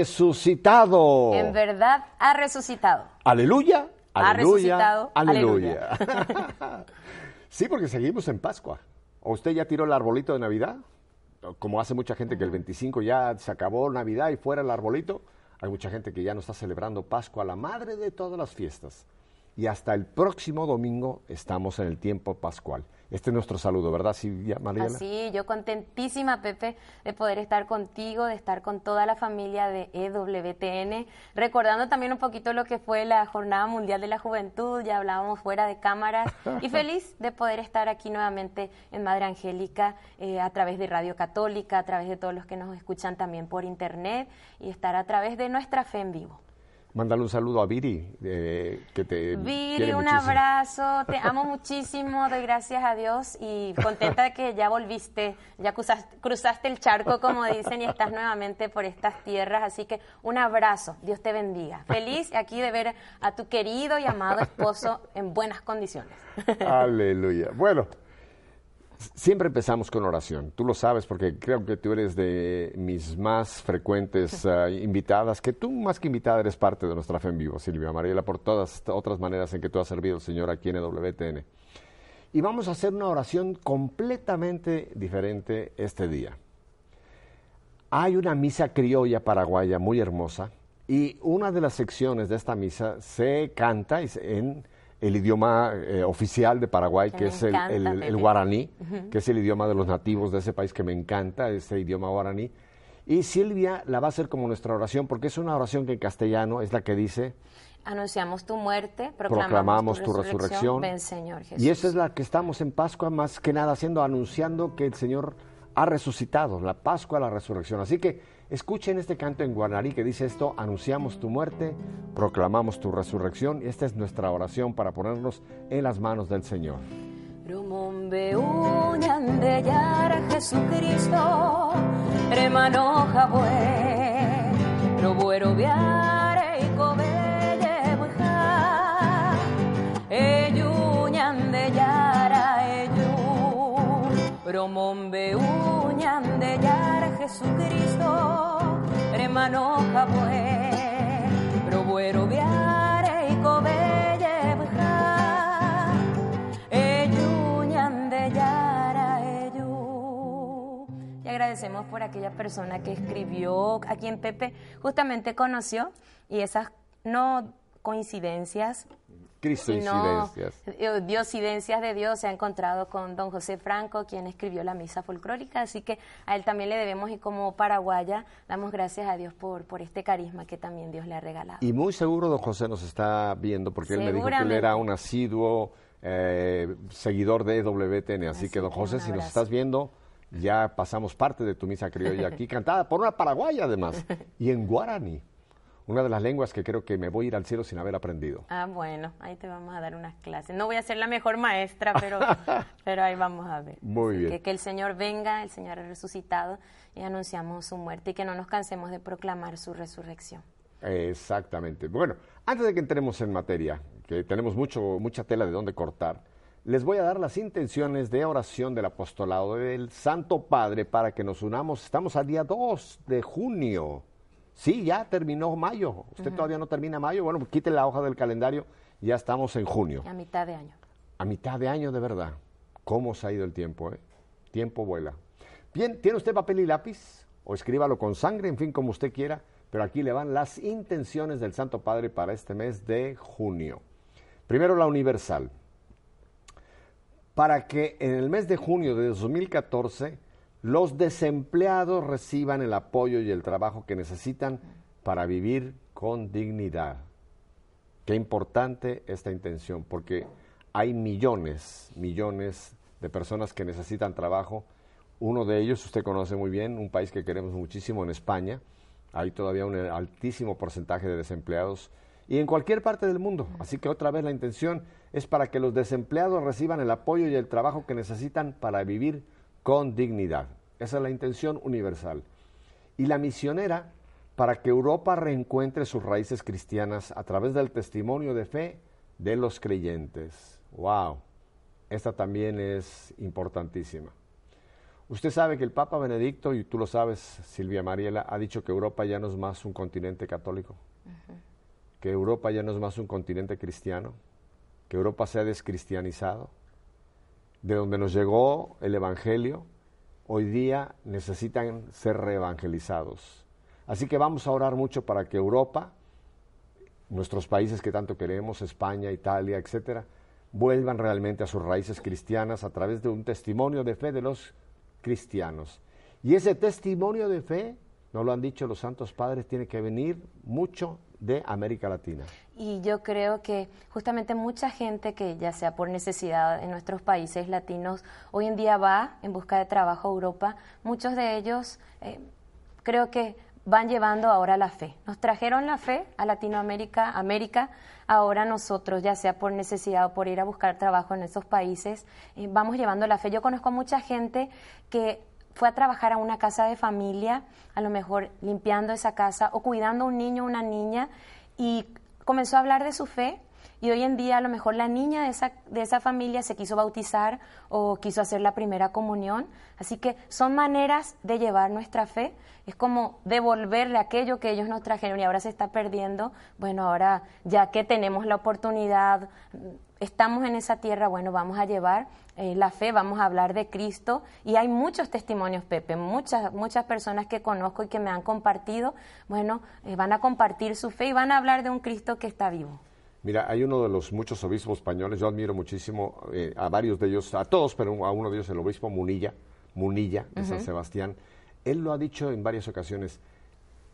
resucitado. En verdad ha resucitado. Aleluya, Ha aleluya, resucitado, aleluya. sí, porque seguimos en Pascua. ¿O usted ya tiró el arbolito de Navidad? Como hace mucha gente que el 25 ya se acabó Navidad y fuera el arbolito. Hay mucha gente que ya no está celebrando Pascua, la madre de todas las fiestas. Y hasta el próximo domingo estamos en el tiempo pascual. Este es nuestro saludo, ¿verdad, Silvia Mariela? Así, yo contentísima, Pepe, de poder estar contigo, de estar con toda la familia de EWTN, recordando también un poquito lo que fue la Jornada Mundial de la Juventud, ya hablábamos fuera de cámaras, y feliz de poder estar aquí nuevamente en Madre Angélica, eh, a través de Radio Católica, a través de todos los que nos escuchan también por internet, y estar a través de nuestra fe en vivo. Mándale un saludo a Viri, eh, que te Viri, quiere un muchísimo. abrazo, te amo muchísimo, doy gracias a Dios y contenta de que ya volviste, ya cruzaste, cruzaste el charco, como dicen, y estás nuevamente por estas tierras, así que un abrazo, Dios te bendiga. Feliz aquí de ver a tu querido y amado esposo en buenas condiciones. Aleluya. Bueno, siempre empezamos con oración. Tú lo sabes porque creo que tú eres de mis más frecuentes ah, invitadas, que tú más que invitada eres parte de nuestra fe en vivo, Silvia Mariela, por todas otras maneras en que tú has servido al Señor aquí en WTN. Y vamos a hacer una oración completamente diferente este día. Hay una misa criolla paraguaya muy hermosa y una de las secciones de esta misa se canta en el idioma eh, oficial de Paraguay, Que es el, encanta, el- el Pepe. guaraní, que es el idioma de los nativos de ese país que me encanta, ese idioma guaraní. Y Silvia la va a hacer como nuestra oración, porque es una oración que en castellano es la que dice, Anunciamos tu muerte, proclamamos, proclamamos tu, tu resurrección. resurrección. Ven, Señor Jesús. Y esa es la que estamos en Pascua, más que nada haciendo, anunciando que el Señor ha resucitado, la Pascua, la resurrección. Así que escuchen este canto en guaraní que dice esto, anunciamos tu muerte, proclamamos tu resurrección. Esta es nuestra oración para ponernos en las manos del Señor. De Jesucristo, Jesucristo, remano jabue, robuero viare y cobelle buja, Eyuñan de Yara, eyu. Y agradecemos por aquella persona que escribió, a quien Pepe justamente conoció, y esas no coincidencias, Cristo incidencias. eh, diosidencias de Dios se ha encontrado con don José Franco, quien escribió la misa folclórica, así que a él también le debemos y como paraguaya damos gracias a Dios por, por este carisma que también Dios le ha regalado. Y muy seguro don José nos está viendo porque él me dijo que él era un asiduo eh, seguidor de WTN. Así, Así que don José, si nos estás viendo, ya pasamos parte de tu misa criolla aquí, cantada por una paraguaya además, y en guaraní, una de las lenguas que creo que me voy a ir al cielo sin haber aprendido. Ah, bueno, ahí te vamos a dar unas clases. No voy a ser la mejor maestra, pero, pero ahí vamos a ver. Muy Así bien. Que, que el Señor venga, el Señor ha resucitado y anunciamos su muerte y que no nos cansemos de proclamar su resurrección. Exactamente. Bueno, antes de que entremos en materia, que tenemos mucho, mucha tela de dónde cortar, les voy a dar las intenciones de oración del apostolado del Santo Padre para que nos unamos. Estamos al día 2 de junio. Sí, ya terminó mayo. ¿Usted todavía no termina mayo? Bueno, pues quite la hoja del calendario. Ya estamos en junio. A mitad de año. A mitad de año, de verdad. ¿Cómo se ha ido el tiempo? Eh? Tiempo vuela. Bien, ¿tiene usted papel y lápiz? o escríbalo con sangre, en fin, como usted quiera, pero aquí le van las intenciones del Santo Padre para este mes de junio. Primero la universal. Para que en el mes de junio de 2014 los desempleados reciban el apoyo y el trabajo que necesitan para vivir con dignidad. Qué importante esta intención, porque hay millones, millones de personas que necesitan trabajo. Uno de ellos, usted conoce muy bien, un país que queremos muchísimo en España. Hay todavía un altísimo porcentaje de desempleados y en cualquier parte del mundo. Así que otra vez la intención es para que los desempleados reciban el apoyo y el trabajo que necesitan para vivir con dignidad. Esa es la intención universal. Y la misionera para que Europa reencuentre sus raíces cristianas a través del testimonio de fe de los creyentes. ¡Wow! Esta también es importantísima. Usted sabe que el Papa Benedicto, y tú lo sabes, Silvia Mariela, ha dicho que Europa ya no es más un continente católico que Europa ya no es más un continente cristiano, que Europa se ha descristianizado, de donde nos llegó el Evangelio, hoy día necesitan ser reevangelizados. Así que vamos a orar mucho para que Europa, nuestros países que tanto queremos, España, Italia, etcétera, vuelvan realmente a sus raíces cristianas a través de un testimonio de fe de los cristianos. Y ese testimonio de fe, nos lo han dicho los santos padres, tiene que venir mucho de América Latina. Y yo creo que justamente mucha gente que ya sea por necesidad en nuestros países latinos, hoy en día va en busca de trabajo a Europa, muchos de ellos eh, creo que van llevando ahora la fe. Nos trajeron la fe a Latinoamérica, América, ahora nosotros, ya sea por necesidad o por ir a buscar trabajo en esos países, eh, vamos llevando la fe. Yo conozco mucha gente que fue a trabajar a una casa de familia, a lo mejor limpiando esa casa o cuidando a un niño o una niña y comenzó a hablar de su fe y hoy en día a lo mejor la niña de esa, de esa familia se quiso bautizar o quiso hacer la primera comunión. Así que son maneras de llevar nuestra fe. Es como devolverle aquello que ellos nos trajeron y ahora se está perdiendo. Bueno, ahora ya que tenemos la oportunidad, estamos en esa tierra, bueno, vamos a llevar eh, la fe, vamos a hablar de Cristo. Y hay muchos testimonios, Pepe, muchas, muchas personas que conozco y que me han compartido, bueno, eh, van a compartir su fe y van a hablar de un Cristo que está vivo. Mira, hay uno de los muchos obispos españoles, yo admiro muchísimo eh, a varios de ellos, a todos, pero a uno de ellos, el obispo Munilla, Munilla de San Sebastián. Él lo ha dicho en varias ocasiones,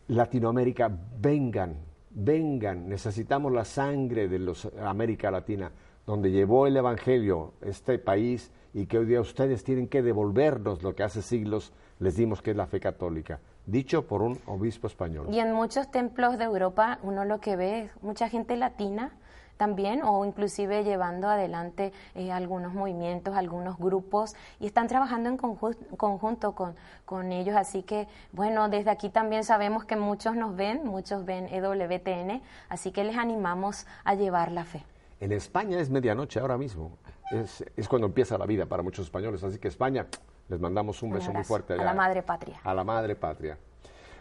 Latinoamérica, vengan, vengan, necesitamos la sangre de los América Latina donde llevó el Evangelio este país y que hoy día ustedes tienen que devolvernos lo que hace siglos les dimos que es la fe católica, dicho por un obispo español. Y en muchos templos de Europa uno lo que ve es mucha gente latina también o inclusive llevando adelante eh, algunos movimientos, algunos grupos y están trabajando en conjunto con, con, ellos. Así que, bueno, desde aquí también sabemos que muchos nos ven, muchos ven EWTN, así que les animamos a llevar la fe. En España es medianoche ahora mismo. Es, cuando empieza la vida para muchos españoles. Así que España, les mandamos un, beso muy fuerte. Allá, a la madre patria. A la madre patria.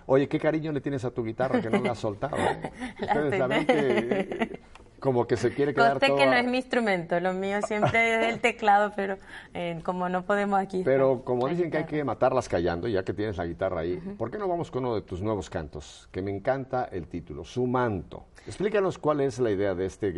Oye, ¿qué cariño le tienes a tu guitarra que no la has soltado? Ustedes saben que como que se quiere quedar Conste que no es mi instrumento, lo mío siempre es el teclado, pero eh, como no podemos aquí... Pero como dicen que hay que matarlas callando, ya que tienes la guitarra ahí, ¿por qué no vamos con uno de tus nuevos cantos? Que me encanta el título, Su Manto. Explícanos cuál es la idea de este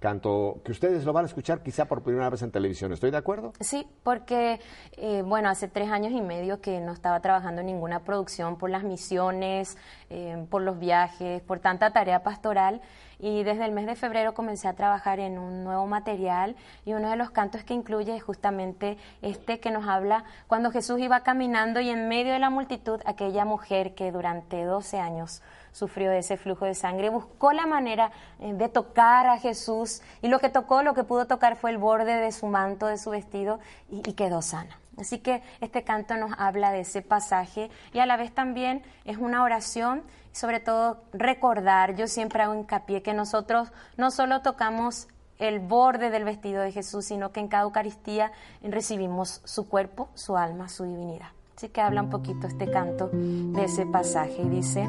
canto que ustedes lo van a escuchar quizá por primera vez en televisión. ¿Estoy de acuerdo? Sí, porque, eh, bueno, hace tres años y medio que no estaba trabajando en ninguna producción por las misiones, eh, por los viajes, por tanta tarea pastoral. Y desde el mes de febrero comencé a trabajar en un nuevo material y uno de los cantos que incluye es justamente este que nos habla cuando Jesús iba caminando y en medio de la multitud aquella mujer que durante 12 años sufrió ese flujo de sangre, buscó la manera eh, de tocar a Jesús y lo que tocó, lo que pudo tocar fue el borde de su manto, de su vestido y, quedó sana. Así que este canto nos habla de ese pasaje y a la vez también es una oración, sobre todo recordar, yo siempre hago hincapié que nosotros no solo tocamos el borde del vestido de Jesús, sino que en cada Eucaristía recibimos su cuerpo, su alma, su divinidad. Así que habla un poquito este canto de ese pasaje y dice,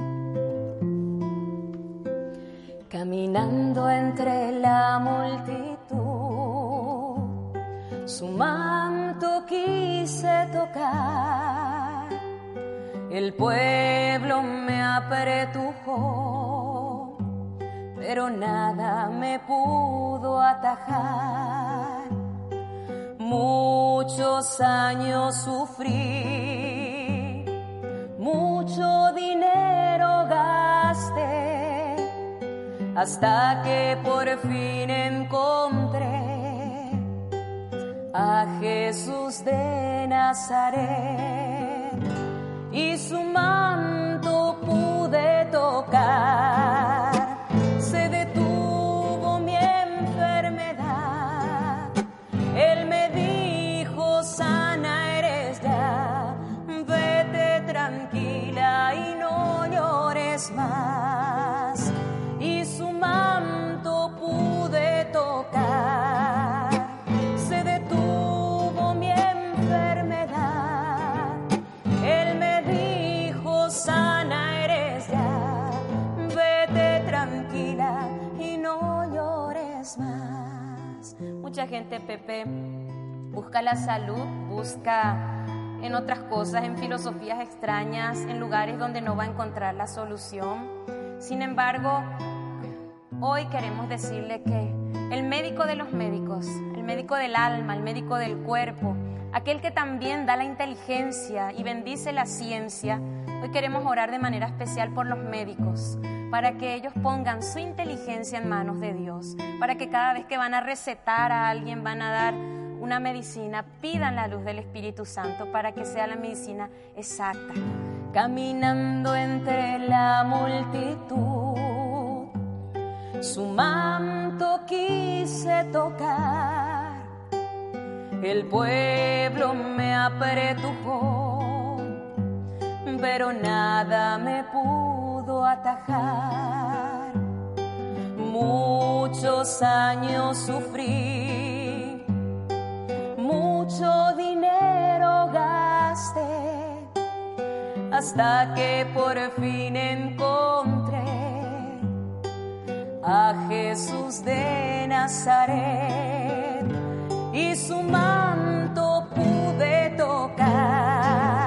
caminando entre la multitud. Su manto quise tocar El pueblo me apretujó, pero nada me pudo atajar. Muchos años sufrí, mucho dinero gasté, hasta que por fin encontré a Jesús de Nazaret y su manto pude tocar. Se detuvo mi enfermedad. Él me dijo, sana eres ya, vete tranquila y no llores más. Mucha gente, Pepe, busca la salud, busca en otras cosas, en filosofías extrañas, en lugares donde no va a encontrar la solución. Sin embargo, hoy queremos decirle que el médico de los médicos, el médico del alma, el médico del cuerpo, aquel que también da la inteligencia y bendice la ciencia, hoy queremos orar de manera especial por los médicos, para que ellos pongan su inteligencia en manos de Dios, para que cada vez que van a recetar a alguien, van a dar una medicina, pidan la luz del Espíritu Santo para que sea la medicina exacta. Caminando entre la multitud, su manto quise tocar. El pueblo me apretujó, pero nada me pudo atajar. Muchos años sufrí, mucho dinero gasté, hasta que por fin encontré a Jesús de Nazaret y su manto pude tocar.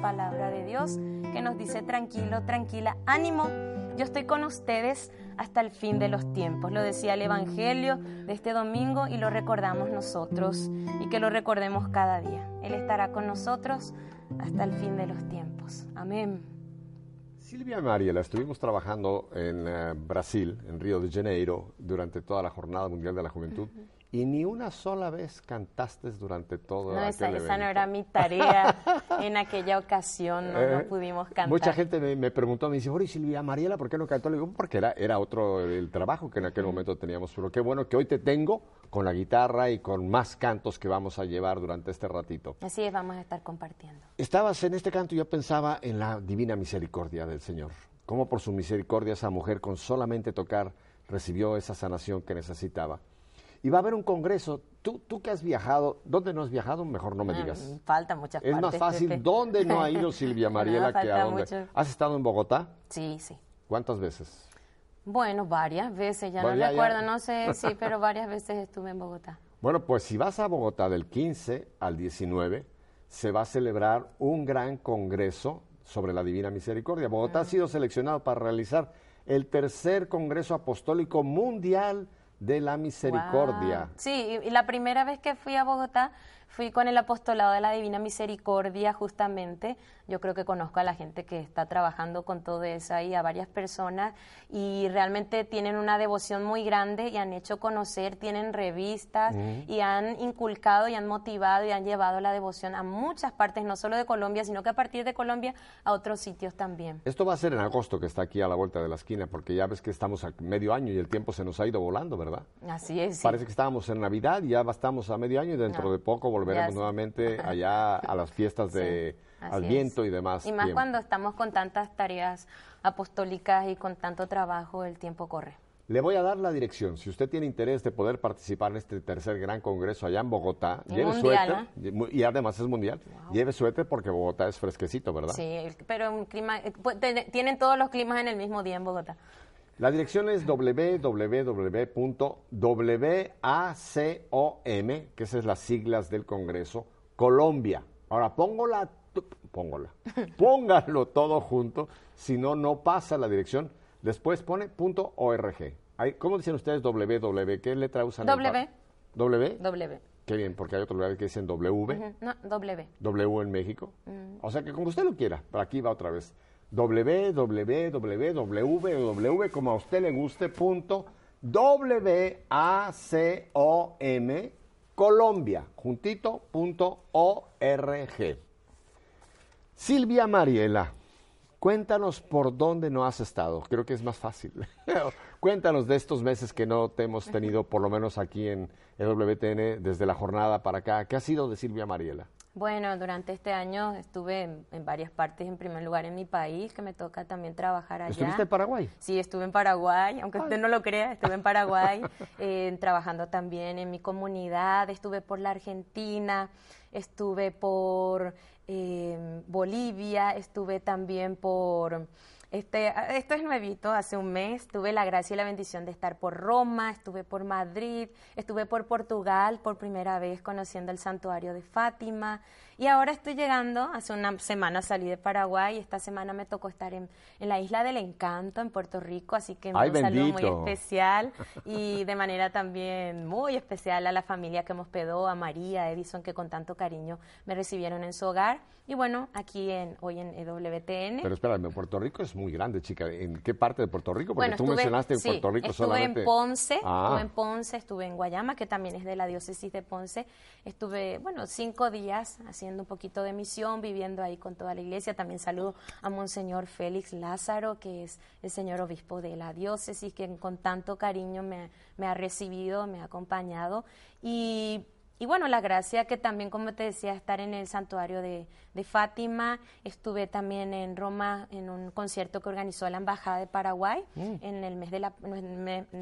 Palabra de Dios que nos dice tranquilo, tranquila, ánimo. Yo estoy con ustedes hasta el fin de los tiempos. Lo decía el Evangelio de este domingo y lo recordamos nosotros y que lo recordemos cada día. Él estará con nosotros hasta el fin de los tiempos. Amén. Silvia Mariela, estuvimos trabajando en eh, Brasil, en Río de Janeiro, durante toda la Jornada Mundial de la Juventud, y ni una sola vez cantaste durante todo No, esa, esa no era mi tarea en aquella ocasión, no, no Eh, pudimos cantar. Mucha gente me, me preguntó, me dice, oye Silvia Mariela, ¿por qué no cantó? Le digo, porque era, era otro el trabajo que en aquel momento teníamos, pero qué bueno que hoy te tengo con la guitarra y con más cantos que vamos a llevar durante este ratito. Así es, vamos a estar compartiendo. Estabas en este canto y yo pensaba en la divina misericordia del Señor. Cómo por su misericordia esa mujer con solamente tocar recibió esa sanación que necesitaba. Y va a haber un congreso. Tú, tú que has viajado, ¿dónde no has viajado? Mejor no me Ah, digas. Falta muchas Es más fácil. ¿dónde no ha ido Silvia Mariela No, que a dónde? mucho. ¿Has estado en Bogotá? Sí, sí. ¿Cuántas veces? Bueno, varias veces, ya no Bueno, ya, recuerdo, no sé, sí, pero varias veces estuve en Bogotá. Bueno, pues si vas a Bogotá del 15 al 19, se va a celebrar un gran congreso sobre la Divina Misericordia. Bogotá ha sido seleccionado para realizar el tercer Congreso Apostólico Mundial de la Misericordia. Wow. Sí, y, y la primera vez que fui a Bogotá Fui con el apostolado de la Divina Misericordia justamente. Yo creo que conozco a la gente que está trabajando con todo eso ahí, a varias personas, y realmente tienen una devoción muy grande y han hecho conocer, tienen revistas y han inculcado y han motivado y han llevado la devoción a muchas partes, no solo de Colombia, sino que a partir de Colombia a otros sitios también. Esto va a ser en agosto, que está aquí a la vuelta de la esquina, porque ya ves que estamos a medio año y el tiempo se nos ha ido volando, ¿verdad? Así es. sí. Parece que estábamos en Navidad y ya estamos a medio año y dentro No. de poco volveremos nuevamente allá a las fiestas de Así Adviento y demás. Y más tiempo. cuando estamos con tantas tareas apostólicas y con tanto trabajo, el tiempo corre. Le voy a dar la dirección. Si usted tiene interés de poder participar en este tercer gran congreso allá en Bogotá, Y lleve mundial, suéter, y además es mundial, lleve suéter porque Bogotá es fresquecito, ¿verdad? Sí, pero un clima, eh, pu- ten- tienen todos los climas en el mismo día en Bogotá. La dirección es www.wacom, que esas es las siglas del Congreso, Colombia. Ahora, póngola, póngola, póngalo todo junto, si no, no pasa la dirección. Después pone punto .org. Ahí, ¿Cómo dicen ustedes www? ¿Qué letra usan? W. ¿W? W. Qué bien, porque hay otros lugares que dicen W. No, W. W en México. Mm. O sea que como usted lo quiera, pero aquí va otra vez. Www, como a usted le guste, punto W-A-C-O-M, Colombia, juntito, punto O-R-G. Silvia Mariela, cuéntanos por dónde no has estado. Creo que es más fácil. cuéntanos de estos meses que no te hemos tenido, por lo menos aquí en WTN, desde la jornada para acá. ¿Qué ha sido de Silvia Mariela? Bueno, durante este año estuve en, en varias partes, en primer lugar en mi país, que me toca también trabajar allá. ¿Estuviste en Paraguay? Sí, estuve en Paraguay, aunque usted no lo crea, estuve en Paraguay, eh, trabajando también en mi comunidad, estuve por la Argentina, estuve por eh, Bolivia, estuve también por... Este, esto es nuevito, hace un mes tuve la gracia y la bendición de estar por Roma, estuve por Madrid, estuve por Portugal por primera vez conociendo el santuario de Fátima y ahora estoy llegando, hace una semana salí de Paraguay y esta semana me tocó estar en, en la isla del encanto en Puerto Rico, así que Ay, un saludo muy especial y de manera también muy especial a la familia que me hospedó, a María, a Edison, que con tanto cariño me recibieron en su hogar y bueno, aquí en, hoy en EWTN. Pero espérame, Puerto Rico es muy grande, chica. ¿En qué parte deErto Rico? Porque Bueno, tú estuve- mencionaste en sí, Puerto Rico estuve solamente. en Ponce, Ah. estuve en Ponce, estuve en Guayama, que también es de la diócesis de Ponce. Estuve, bueno, cinco días haciendo un poquito de misión, viviendo ahí con toda la iglesia. También saludo a Monseñor Félix Lázaro, que es el señor obispo de la diócesis, que con tanto cariño me, me ha recibido, me ha acompañado. Y y bueno, la gracia que también, como te decía, estar en el santuario de, de Fátima. Estuve también en Roma en un concierto que organizó la Embajada de Paraguay en el mes de la, en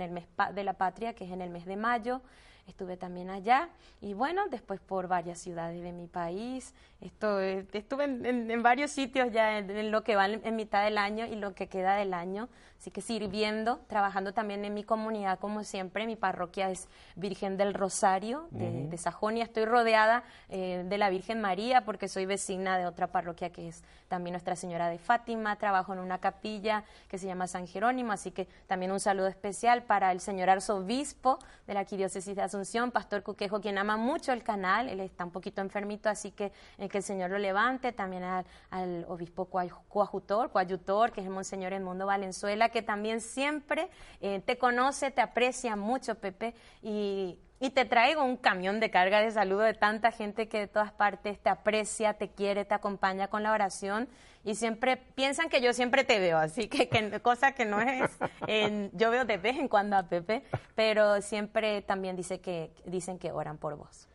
el mes- de la patria, que es en el mes de mayo. Estuve también allá y bueno, después por varias ciudades de mi país. Esto, eh, estuve en, en- en varios sitios ya en, en lo que va en, mitad del año y lo que queda del año. Así que sirviendo, trabajando también en mi comunidad como siempre. Mi parroquia es Virgen del Rosario de, de Sajonia. Estoy rodeada eh, de la Virgen María porque soy vecina de otra parroquia que es también Nuestra Señora de Fátima. Trabajo en una capilla que se llama San Jerónimo, así que también un saludo especial para el señor arzobispo de la arquidiócesis de Asunción, Pastor Cuquejo, quien ama mucho el canal. Él está un poquito enfermito, así que eh, que el Señor lo levante. También al, al obispo coadjutor, coadjutor, que es el Monseñor Edmundo Valenzuela, que también siempre eh, te conoce, te aprecia mucho, Pepe, y, te traigo un camión de carga de saludo de tanta gente que de todas partes te aprecia, te quiere, te acompaña con la oración y siempre piensan que yo siempre te veo, así que, que cosa que no es, en- yo veo de vez en cuando a Pepe, pero siempre también dice que, dicen que oran por vos.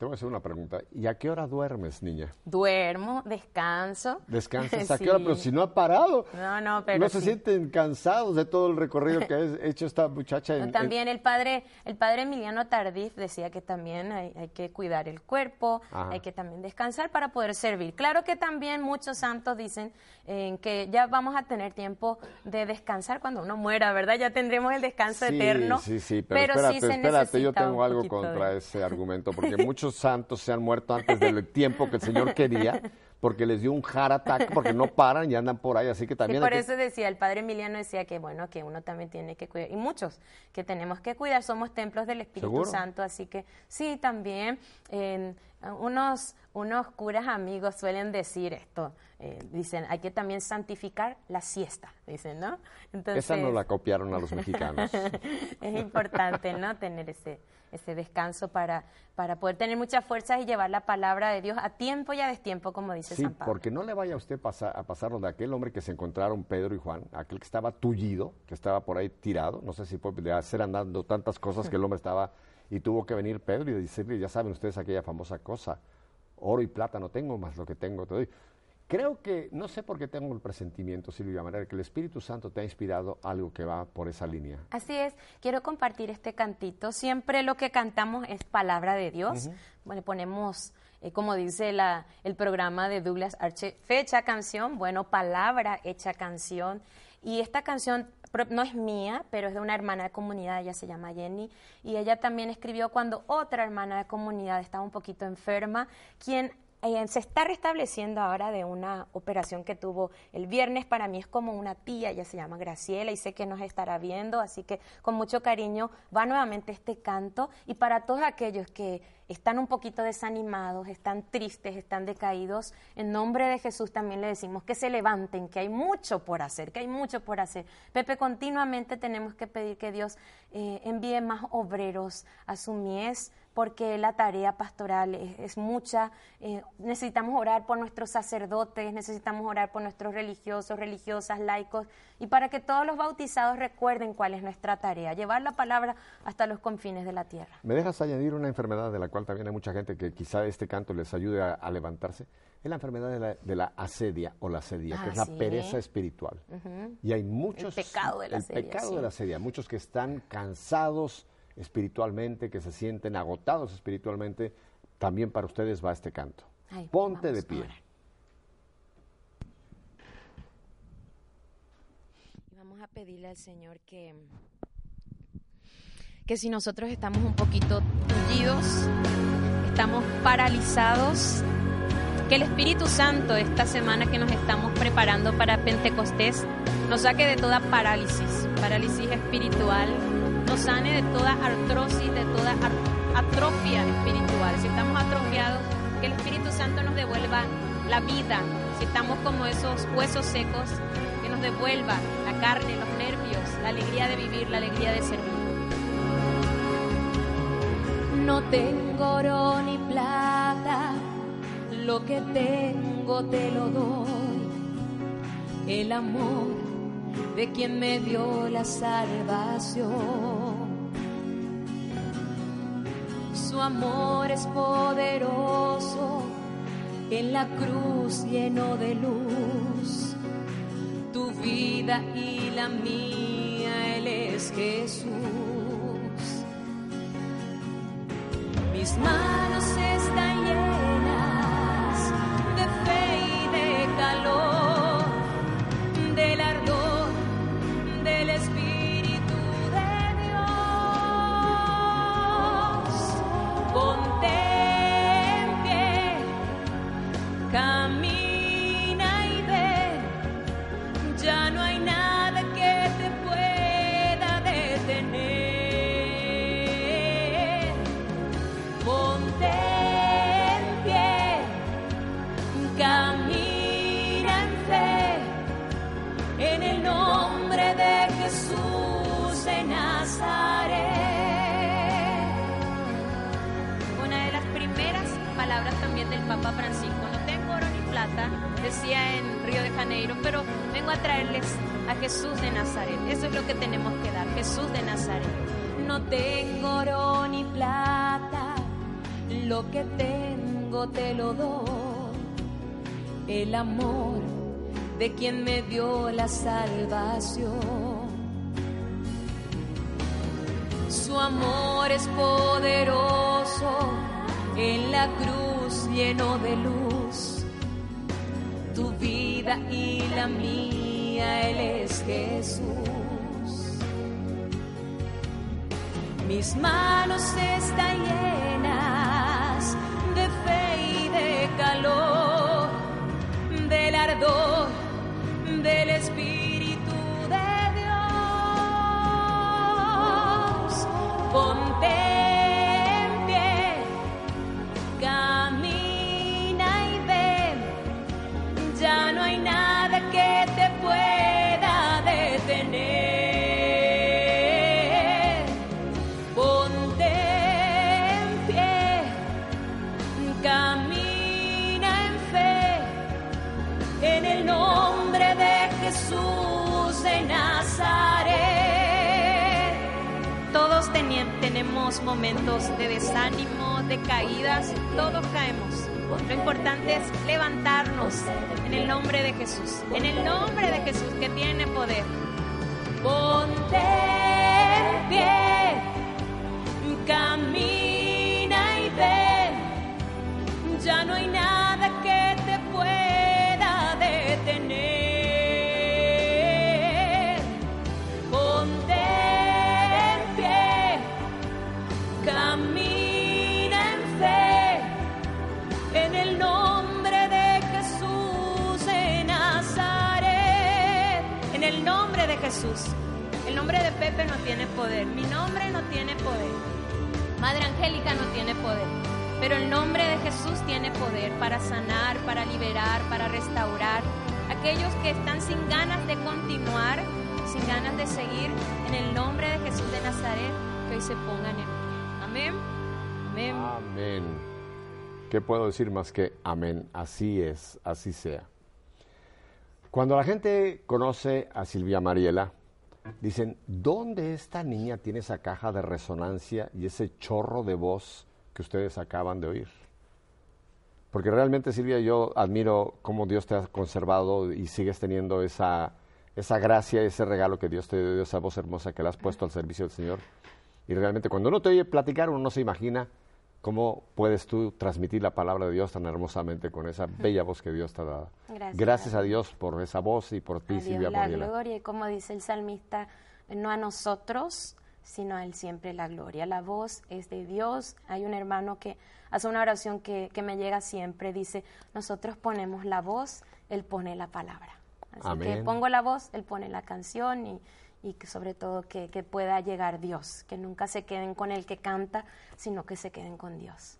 Te voy a hacer una pregunta. ¿Y a qué hora duermes, niña? Duermo, descanso. ¿Descansas a Sí. qué hora? Pero si no ha parado. No, no, pero ¿No se sienten cansados de todo el recorrido que ha hecho esta muchacha? en- También el padre, el padre Emiliano Tardif decía que también hay, hay que cuidar el cuerpo, Ajá. hay que también descansar para poder servir. Claro que también muchos santos dicen eh, que ya vamos a tener tiempo de descansar cuando uno muera, ¿verdad? Ya tendremos el descanso Sí, eterno. Sí, sí, pero, espérate, sí se espérate, yo tengo algo contra de- ese argumento, porque muchos santos se han muerto antes del tiempo que el Señor quería, porque les dio un heart attack, porque no paran y andan por ahí, así que también... por que- eso decía, el padre Emiliano decía que bueno, que uno también tiene que cuidar, y muchos que tenemos que cuidar, somos templos del Espíritu ¿Seguro? Santo, así que sí, también, en- Unos, unos curas amigos suelen decir esto, eh, dicen, hay que también santificar la siesta, dicen, ¿no? Entonces, Esa no la copiaron a los mexicanos. es importante, ¿no? Tener ese, ese descanso para, para poder tener muchas fuerzas y llevar la palabra de Dios a tiempo y a destiempo, como dice San Pablo. porque no le vaya a usted pasar, a pasar de aquel hombre que se encontraron Pedro y Juan, aquel que estaba tullido, que estaba por ahí tirado, no sé si puede hacer andando tantas cosas que el hombre estaba y tuvo que venir Pedro y decirle, ya saben ustedes aquella famosa cosa, oro y plata no tengo, más lo que tengo te doy. Creo que, no sé por qué tengo el presentimiento, Silvia Manera, que el Espíritu Santo te ha inspirado algo que va por esa línea. Así es, quiero compartir este cantito. Siempre lo que cantamos es palabra de Dios. Bueno, ponemos, eh, como dice la, el programa de Douglas Arche, fecha canción, bueno, palabra hecha canción. Y esta canción no es mía, pero es de una hermana de comunidad, ella se llama Jenny, y ella también escribió cuando otra hermana de comunidad estaba un poquito enferma, quien eh, se está restableciendo ahora de una operación que tuvo el viernes. Para mí es como una tía, ella se llama Graciela y sé que nos estará viendo, así que con mucho cariño va nuevamente este canto. Y para todos aquellos que están un poquito desanimados, están tristes, están decaídos, en nombre de Jesús también le decimos que se levanten, que hay mucho por hacer, que hay mucho por hacer. Pepe, continuamente tenemos que pedir que Dios eh, envíe más obreros a su mies porque la tarea pastoral es, mucha. Eh, necesitamos orar por nuestros sacerdotes, necesitamos orar por nuestros religiosos, religiosas, laicos, y para que todos los bautizados recuerden cuál es nuestra tarea, llevar la palabra hasta los confines de la tierra. ¿Me dejas añadir una enfermedad de la cual también hay mucha gente que quizá este canto les ayude a, levantarse? Es la enfermedad de la, asedia o la asedia, que es la ah, pereza espiritual. Y hay muchos... El pecado de la el pecado de la asedia, muchos que están cansados, espiritualmente, que se sienten agotados espiritualmente, también para ustedes va este canto. Ponte de pie. Vamos a pedirle al Señor que, que si nosotros estamos un poquito tullidos, estamos paralizados, que el Espíritu Santo esta semana que nos estamos preparando para Pentecostés nos saque de toda parálisis, parálisis espiritual, nos sane de toda artrosis, de toda atrofia espiritual. Si estamos atrofiados, que el Espíritu Santo nos devuelva la vida. Si estamos como esos huesos secos, que nos devuelva la carne, los nervios, la alegría de vivir, la alegría de servir. No tengo oro ni plata, lo que tengo te lo doy. El amor de quien me dio la salvación. Su amor es poderoso, en la cruz lleno de luz. Tu vida y la mía, Él es Jesús. Mis manos están llenas de fe y de calor. Papa Francisco. No tengo oro ni plata, decía en Río de Janeiro, pero vengo a traerles a Jesús de Nazaret. Eso es lo que tenemos que dar, Jesús de Nazaret. No tengo oro ni plata, lo que tengo te lo doy. El amor de quien me dio la salvación. Su amor es poderoso en la cruz lleno de luz, tu vida y la mía, Él es Jesús. Mis manos están llenas del Espíritu de Dios. Momentos de desánimo, de caídas, todos caemos. Lo importante es levantarnos en el nombre de Jesús, en el nombre de Jesús que tiene poder. Ponte Jesús. El nombre de Pepe no tiene poder, mi nombre no tiene poder, Madre Angélica no tiene poder, pero el nombre de Jesús tiene poder para sanar, para liberar, para restaurar. Aquellos que están sin ganas de continuar, sin ganas de seguir, en el nombre de Jesús de Nazaret, que hoy se pongan en pie. Amén. Amén. Amén. ¿Qué puedo decir más que amén? Así es, así sea. Cuando la gente conoce a Silvia Mariela, dicen, ¿dónde esta niña tiene esa caja de resonancia y ese chorro de voz que ustedes acaban de oír? Porque realmente, Silvia, yo admiro cómo Dios te ha conservado y sigues teniendo esa, esa gracia, ese regalo que Dios te dio, esa voz hermosa que le has puesto al servicio del Señor. Y realmente cuando uno te oye platicar, uno no se imagina cómo puedes tú transmitir la palabra de Dios tan hermosamente con esa bella voz que Dios te ha dado. Gracias. Gracias a Dios por esa voz y por ti, A Dios Silvia la Mariela. gloria y como dice el salmista, no a nosotros, sino a Él siempre la gloria. La voz es de Dios. Hay un hermano que hace una oración que, que me llega siempre, dice, nosotros ponemos la voz, Él pone la palabra. Así que Amén. pongo la voz, Él pone la canción y, y que sobre todo que, que pueda llegar Dios, que nunca se queden con el que canta, sino que se queden con Dios.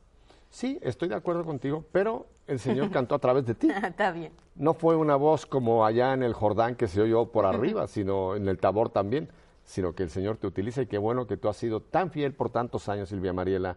Sí, estoy de acuerdo contigo, pero el Señor cantó a través de ti. Está bien. No fue una voz como allá en el Jordán que se oyó por arriba, sino en el Tabor también, sino que el Señor te utiliza y qué bueno que tú has sido tan fiel por tantos años, Silvia Mariela,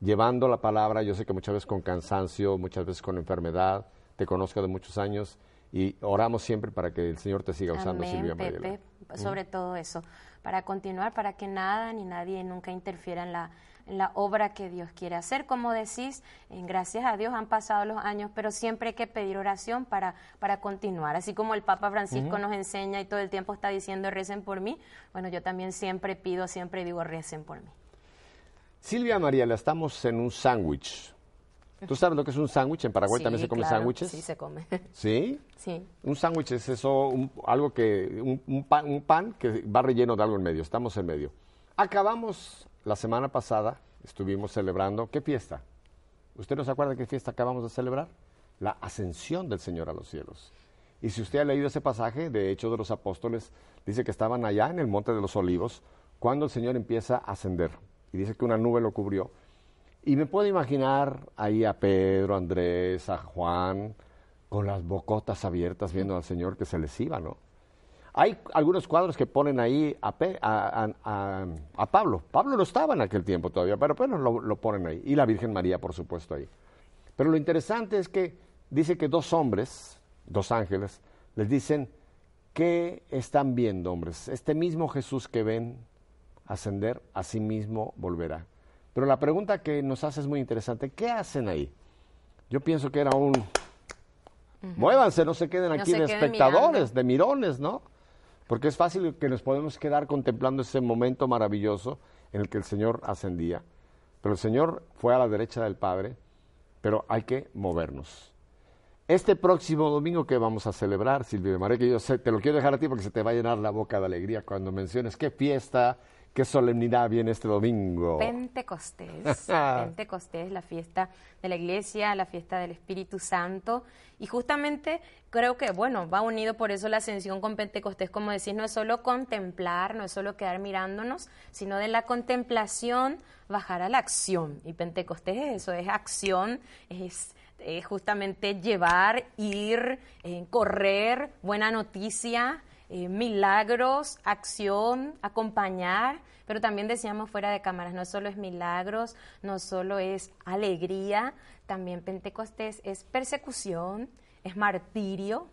llevando la palabra, yo sé que muchas veces con cansancio, muchas veces con enfermedad, te conozco de muchos años y oramos siempre para que el Señor te siga usando, Amén, Silvia Pepe, Mariela. sobre todo eso, para continuar, para que nada ni nadie nunca interfiera en la, en la obra que Dios quiere hacer. Como decís, en gracias a Dios han pasado los años, pero siempre hay que pedir oración para, para continuar. Así como el Papa Francisco nos enseña y todo el tiempo está diciendo recen por mí, bueno, yo también siempre pido, siempre digo recen por mí. Silvia Mariela, estamos en un sándwich. ¿Tú sabes lo que es un sándwich? En Paraguay Sí, también se come claro, sándwiches. Sí, se come. ¿Sí? sí. Un sándwich es eso, un- algo que, un, un pan, un pan que va relleno de algo en medio, estamos en medio. Acabamos la semana pasada, estuvimos celebrando, ¿qué fiesta? ¿Usted no se acuerda qué fiesta acabamos de celebrar? La ascensión del Señor a los cielos. Y si usted ha leído ese pasaje de Hechos de los Apóstoles, dice que estaban allá en el Monte de los Olivos cuando el Señor empieza a ascender. Y dice que una nube lo cubrió. Y me puedo imaginar ahí a Pedro, a Andrés, a Juan, con las bocotas abiertas viendo al Señor que se les iba, ¿no? Hay algunos cuadros que ponen ahí a, Pablo. Pablo no estaba en aquel tiempo todavía, pero bueno, lo, lo ponen ahí. Y la Virgen María, por supuesto, ahí. Pero lo interesante es que dice que dos hombres, dos ángeles, les dicen, ¿qué están viendo, hombres? Este mismo Jesús que ven ascender, a sí mismo volverá. Pero la pregunta que nos hace es muy interesante, ¿qué hacen ahí? Yo pienso que era un... Muévanse, no se queden No aquí se de queden espectadores, mirando. de mirones, ¿no? Porque es fácil que nos podemos quedar contemplando ese momento maravilloso en el que el Señor ascendía. Pero el Señor fue a la derecha del Padre, pero hay que movernos. Este próximo domingo que vamos a celebrar, Silvia María, que yo sé, te lo quiero dejar a ti porque se te va a llenar la boca de alegría cuando menciones qué fiesta, qué solemnidad viene este domingo. Pentecostés. Pentecostés, la fiesta de la iglesia, la fiesta del Espíritu Santo. Y justamente creo que, bueno, va unido por eso la ascensión con Pentecostés, como decís, no es solo contemplar, no es solo quedar mirándonos, sino de la contemplación bajar a la acción. Y Pentecostés es eso, es acción, es justamente llevar, ir, eh, correr, buena noticia, eh, milagros, acción, acompañar, pero también decíamos fuera de cámaras, no solo es milagros, no solo es alegría, también Pentecostés es persecución, es martirio.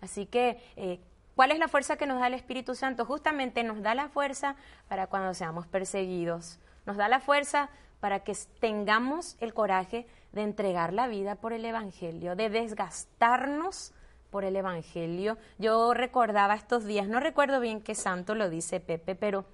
Así que, eh, ¿cuál es la fuerza que nos da el Espíritu Santo? Justamente nos da la fuerza para cuando seamos perseguidos. nos da la fuerza para que tengamos el coraje de entregar la vida por el Evangelio, de desgastarnos por el Evangelio. Yo recordaba estos días, no recuerdo bien qué santo lo dice Pepe, pero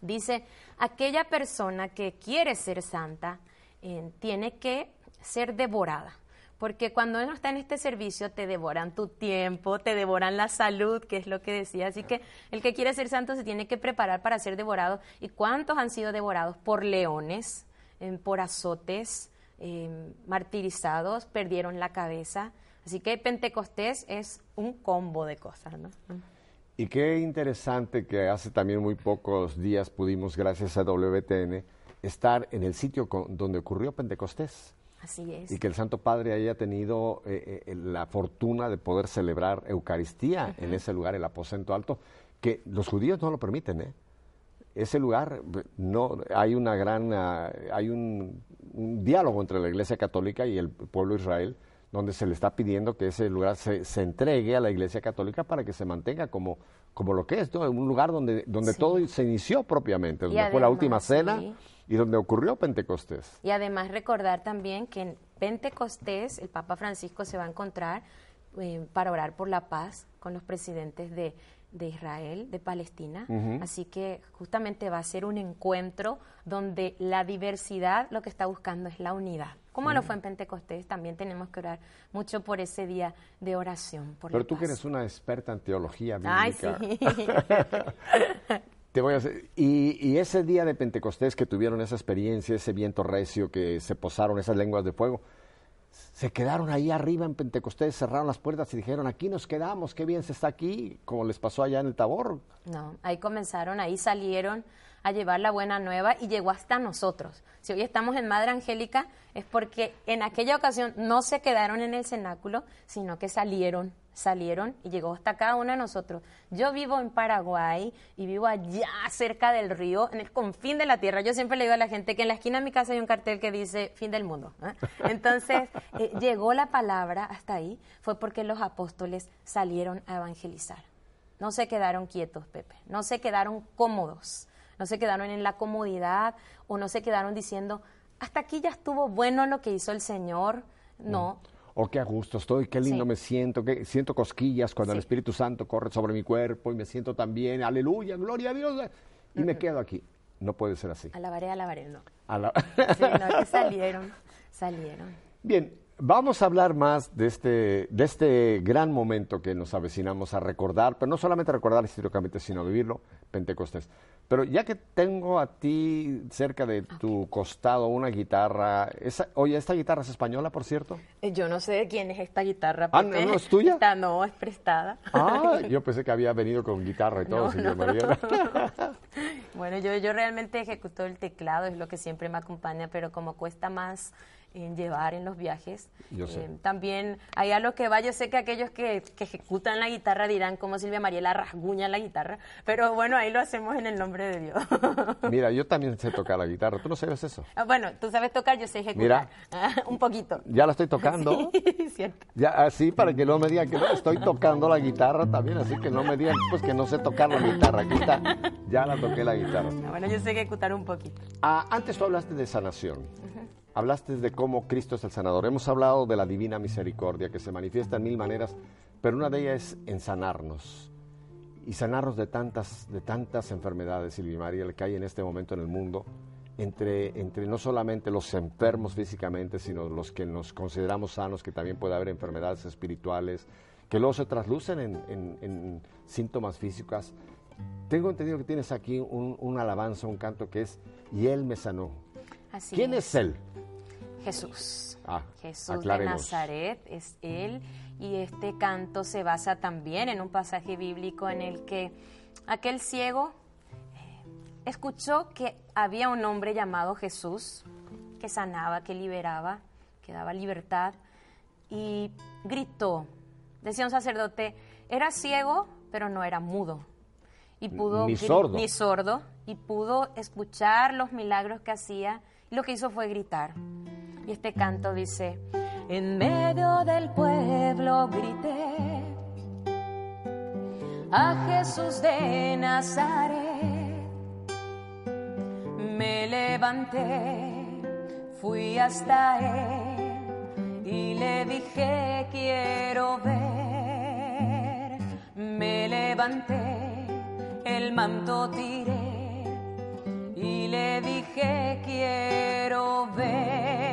dice, aquella persona que quiere ser santa eh, tiene que ser devorada. Porque cuando uno está en este servicio te devoran tu tiempo, te devoran la salud, que es lo que decía. Así que el que quiere ser santo se tiene que preparar para ser devorado. ¿Y cuántos han sido devorados? Por leones, eh, por azotes, eh, martirizados, perdieron la cabeza. Así que Pentecostés es un combo de cosas, ¿no? Y qué interesante que hace también muy pocos días pudimos, gracias a WTN, estar en el sitio donde ocurrió Pentecostés. Así es. Y que el Santo Padre haya tenido eh, eh, la fortuna de poder celebrar Eucaristía en ese lugar, el aposento alto, que los judíos no lo permiten, ¿eh? Ese lugar, no, hay una gran, ah, hay un, diálogo entre la Iglesia Católica y el pueblo de Israel, donde se le está pidiendo que ese lugar se, entregue a la Iglesia Católica para que se mantenga como, como lo que es, un lugar donde, donde todo se inició propiamente, donde fue la última cena y donde ocurrió Pentecostés. Y además recordar también que en Pentecostés el Papa Francisco se va a encontrar eh, para orar por la paz con los presidentes de, Israel, de Palestina. Así que justamente va a ser un encuentro donde la diversidad lo que está buscando es la unidad. Como lo fue en Pentecostés, también tenemos que orar mucho por ese día de oración. Por Pero tú que eres una experta en teología bíblica. Ay, sí. Te voy a hacer, y, ese día de Pentecostés que tuvieron esa experiencia, ese viento recio, que se posaron esas lenguas de fuego, se quedaron ahí arriba en Pentecostés, cerraron las puertas y dijeron, aquí nos quedamos, qué bien se está aquí, como les pasó allá en el Tabor. No, ahí comenzaron, ahí salieron a llevar la buena nueva y llegó hasta nosotros. Si hoy estamos en Madre Angélica es porque en aquella ocasión no se quedaron en el cenáculo, sino que salieron salieron y llegó hasta cada uno de nosotros. Yo vivo en Paraguay y vivo allá cerca del río, en el confín de la tierra. Yo siempre le digo a la gente que en la esquina de mi casa hay un cartel que dice fin del mundo. ¿eh? Entonces, eh, llegó la palabra hasta ahí, fue porque los apóstoles salieron a evangelizar. No se quedaron quietos, Pepe, no se quedaron cómodos, no se quedaron en la comodidad o no se quedaron diciendo, hasta aquí ya estuvo bueno lo que hizo el Señor. No, oh, qué a gusto estoy, qué lindo me siento, que siento cosquillas cuando el Espíritu Santo corre sobre mi cuerpo y me siento tan bien, aleluya, gloria a Dios, y me quedo aquí. No puede ser así. Alabaré, alabaré, no. sí, no, que salieron, salieron. Bien, Vamos a hablar más de este, de este gran momento que nos avecinamos a recordar, pero no solamente recordar históricamente, sino vivirlo, Pentecostés. Pero ya que tengo a ti cerca de tu costado una guitarra, esa, oye, ¿esta guitarra es española, por cierto? Eh, yo no sé de quién es esta guitarra. Ah, ¿no, es tuya? Esta no, es prestada. Ah, yo pensé que había venido con guitarra y todo, no, bueno, yo, yo realmente ejecuto el teclado, es lo que siempre me acompaña, pero como cuesta más en llevar en los viajes. Eh, también hay a lo que va, yo sé que aquellos que, ejecutan la guitarra dirán como Silvia Mariela rasguña la guitarra, pero bueno, ahí lo hacemos en el nombre de Dios. Mira, yo también sé tocar la guitarra, ¿tú no sabes eso? Ah, bueno, tú sabes tocar, yo sé ejecutar. Mira, un poquito. Ya la estoy tocando. Sí, cierto. Ya, así para que no me digan que no, estoy tocando la guitarra también, así que no me digan pues que no sé tocar la guitarra, aquí está, ya la toqué la guitarra. Ah, bueno, yo sé ejecutar un poquito. Ah, antes tú hablaste de sanación hablaste de cómo Cristo es el sanador. Hemos hablado de la divina misericordia que se manifiesta en mil maneras, pero una de ellas es en sanarnos. Y sanarnos de tantas, de tantas enfermedades, Silvia María, que hay en este momento en el mundo, entre, entre no solamente los enfermos físicamente, sino los que nos consideramos sanos, que también puede haber enfermedades espirituales, que luego se traslucen en, síntomas físicas. Tengo entendido que tienes aquí un, alabanza, un canto que es Y Él me sanó. ¿Quién es Él? Jesús. Ah, Jesús de Nazaret es Él. Y este canto se basa también en un pasaje bíblico en el que aquel ciego eh, escuchó que había un hombre llamado Jesús que sanaba, que liberaba, que daba libertad y gritó. Decía un sacerdote, era ciego, pero no era mudo. Y pudo ni sordo. ni sordo y pudo escuchar los milagros que hacía. Lo que hizo fue gritar. Y este canto dice, en medio del pueblo grité a Jesús de Nazaret. Me levanté, fui hasta él y le dije quiero ver. Me levanté, el manto tiré y le dije quiero ver.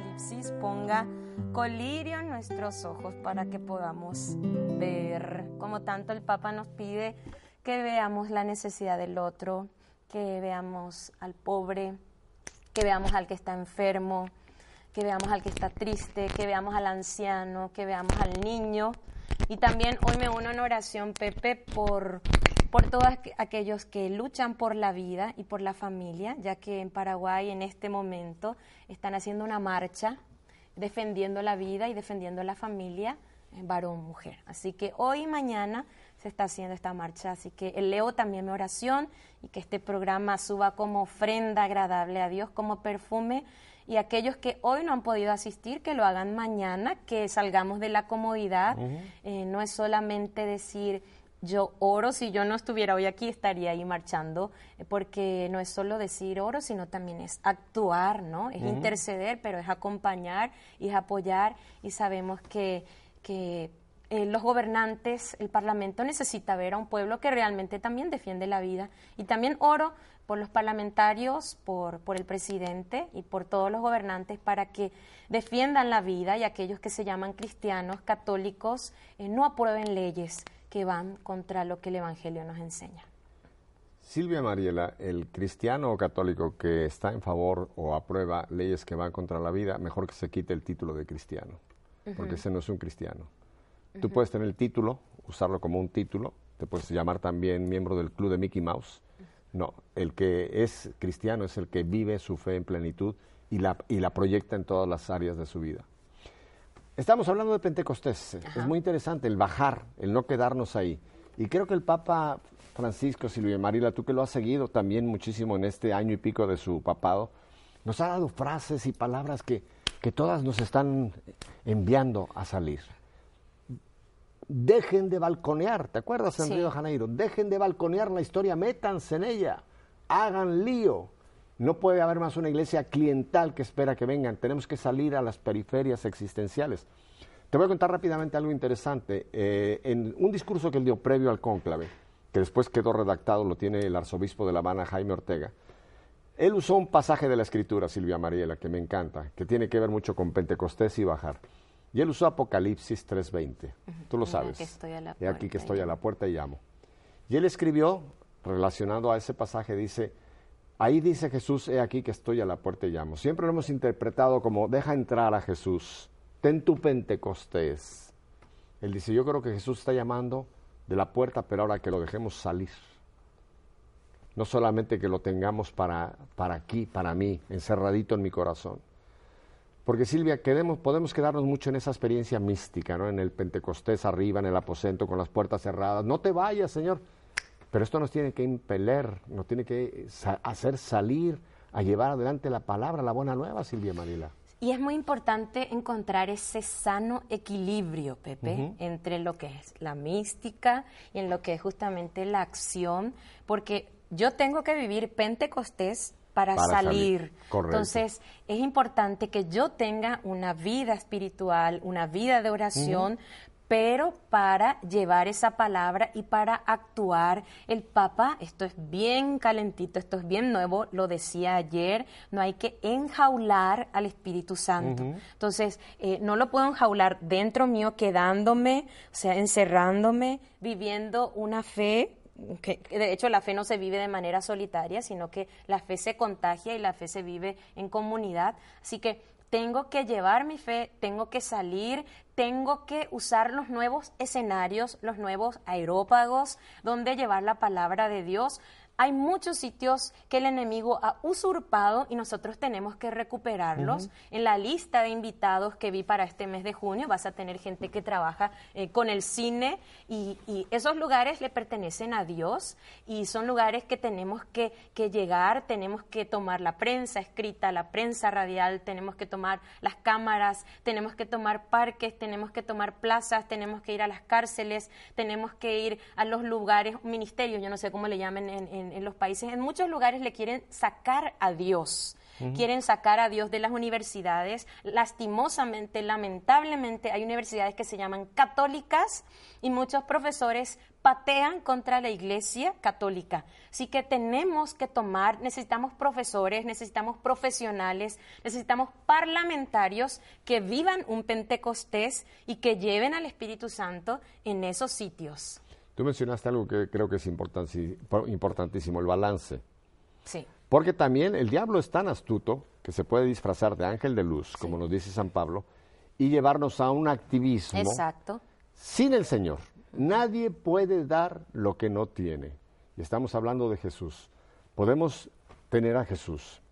Apocalipsis, ponga colirio en nuestros ojos para que podamos ver. Como tanto el Papa nos pide que veamos la necesidad del otro, que veamos al pobre, que veamos al que está enfermo, que veamos al que está triste, que veamos al anciano, que veamos al niño. Y también hoy me uno en oración, Pepe, por, por todos aqu- aquellos que luchan por la vida y por la familia, ya que en Paraguay en este momento están haciendo una marcha defendiendo la vida y defendiendo la familia, eh, varón-mujer. Así que hoy y mañana se está haciendo esta marcha, así que leo también mi oración y que este programa suba como ofrenda agradable a Dios, como perfume, y aquellos que hoy no han podido asistir, que lo hagan mañana, que salgamos de la comodidad. Eh, no es solamente decir, yo oro, si yo no estuviera hoy aquí estaría ahí marchando, eh, porque no es solo decir oro, sino también es actuar, ¿no? Es interceder, pero es acompañar y es apoyar y sabemos que, que eh, los gobernantes, el Parlamento necesita ver a un pueblo que realmente también defiende la vida. Y también oro por los parlamentarios, por, por el presidente y por todos los gobernantes para que defiendan la vida y aquellos que se llaman cristianos, católicos, eh, no aprueben leyes que van contra lo que el Evangelio nos enseña. Silvia Mariela, el cristiano o católico que está en favor o aprueba leyes que van contra la vida, mejor que se quite el título de cristiano, porque ese no es un cristiano. Tú puedes tener el título, usarlo como un título, te puedes llamar también miembro del club de Mickey Mouse. No, el que es cristiano es el que vive su fe en plenitud y la, y la proyecta en todas las áreas de su vida. Estamos hablando de Pentecostés. Es muy interesante el bajar, el no quedarnos ahí. Y creo que el Papa Francisco Silvia Marila, tú que lo has seguido también muchísimo en este año y pico de su papado, nos ha dado frases y palabras que, que todas nos están enviando a salir. Dejen de balconear, ¿te acuerdas en Sí. Río de Janeiro? Dejen de balconear la historia, métanse en ella, hagan lío. No puede haber más una iglesia cliental que espera que vengan. Tenemos que salir a las periferias existenciales. Te voy a contar rápidamente algo interesante. Eh, en un discurso que él dio previo al cónclave, que después quedó redactado, lo tiene el arzobispo de La Habana, Jaime Ortega, él usó un pasaje de la escritura, Silvia Mariela, que me encanta, que tiene que ver mucho con Pentecostés y bajar. Y él usó Apocalipsis 3.20. Tú lo sabes. aquí estoy a la He aquí que y estoy a la puerta y llamo. Y él escribió relacionado a ese pasaje dice, ahí dice Jesús, he aquí que estoy a la puerta y llamo. Siempre lo hemos interpretado como, deja entrar a Jesús, ten tu Pentecostés. Él dice, yo creo que Jesús está llamando de la puerta, pero ahora que lo dejemos salir. No solamente que lo tengamos para, para aquí, para mí, encerradito en mi corazón. Porque Silvia, queremos, podemos quedarnos mucho en esa experiencia mística, ¿no? En el Pentecostés arriba, en el aposento, con las puertas cerradas. No te vayas, Señor. Pero esto nos tiene que impeler, nos tiene que hacer salir a llevar adelante la palabra, la buena nueva, Silvia Manila. Y es muy importante encontrar ese sano equilibrio, Pepe, entre lo que es la mística y en lo que es justamente la acción, porque yo tengo que vivir Pentecostés para, salir. Entonces, es importante que yo tenga una vida espiritual, una vida de oración, pero para llevar esa palabra y para actuar. El Papa, esto es bien calentito, esto es bien nuevo, lo decía ayer, no hay que enjaular al Espíritu Santo. Entonces, eh, no lo puedo enjaular dentro mío, quedándome, o sea, encerrándome, viviendo una fe que, de hecho la fe no se vive de manera solitaria, sino que la fe se contagia y la fe se vive en comunidad. Así que tengo que llevar mi fe, tengo que salir, tengo que usar los nuevos escenarios, los nuevos aerópagos, donde llevar la palabra de Dios hay muchos sitios que el enemigo ha usurpado y nosotros tenemos que recuperarlos. En la lista de invitados que vi para este mes de junio vas a tener gente que trabaja eh, con el cine y, esos lugares le pertenecen a Dios y son lugares que tenemos que, que llegar, tenemos que tomar la prensa escrita, la prensa radial, tenemos que tomar las cámaras, tenemos que tomar parques, tenemos que tomar plazas, tenemos que ir a las cárceles, tenemos que ir a los lugares, ministerios, yo no sé cómo le llamen en en, los países, en muchos lugares le quieren sacar a Dios. Quieren sacar a Dios de las universidades. Lastimosamente, lamentablemente, hay universidades que se llaman católicas y muchos profesores patean contra la iglesia católica. Así que tenemos que tomar, necesitamos profesores, necesitamos profesionales, necesitamos parlamentarios que vivan un Pentecostés y que lleven al Espíritu Santo en esos sitios. Tú mencionaste algo que creo que es importantísimo, el balance. Sí. Porque también el diablo es tan astuto que se puede disfrazar de ángel de luz, como nos dice San Pablo, y llevarnos a un activismo Exacto. sin el Señor. Nadie puede dar lo que no tiene. Y estamos hablando de Jesús. Podemos tener a Jesús,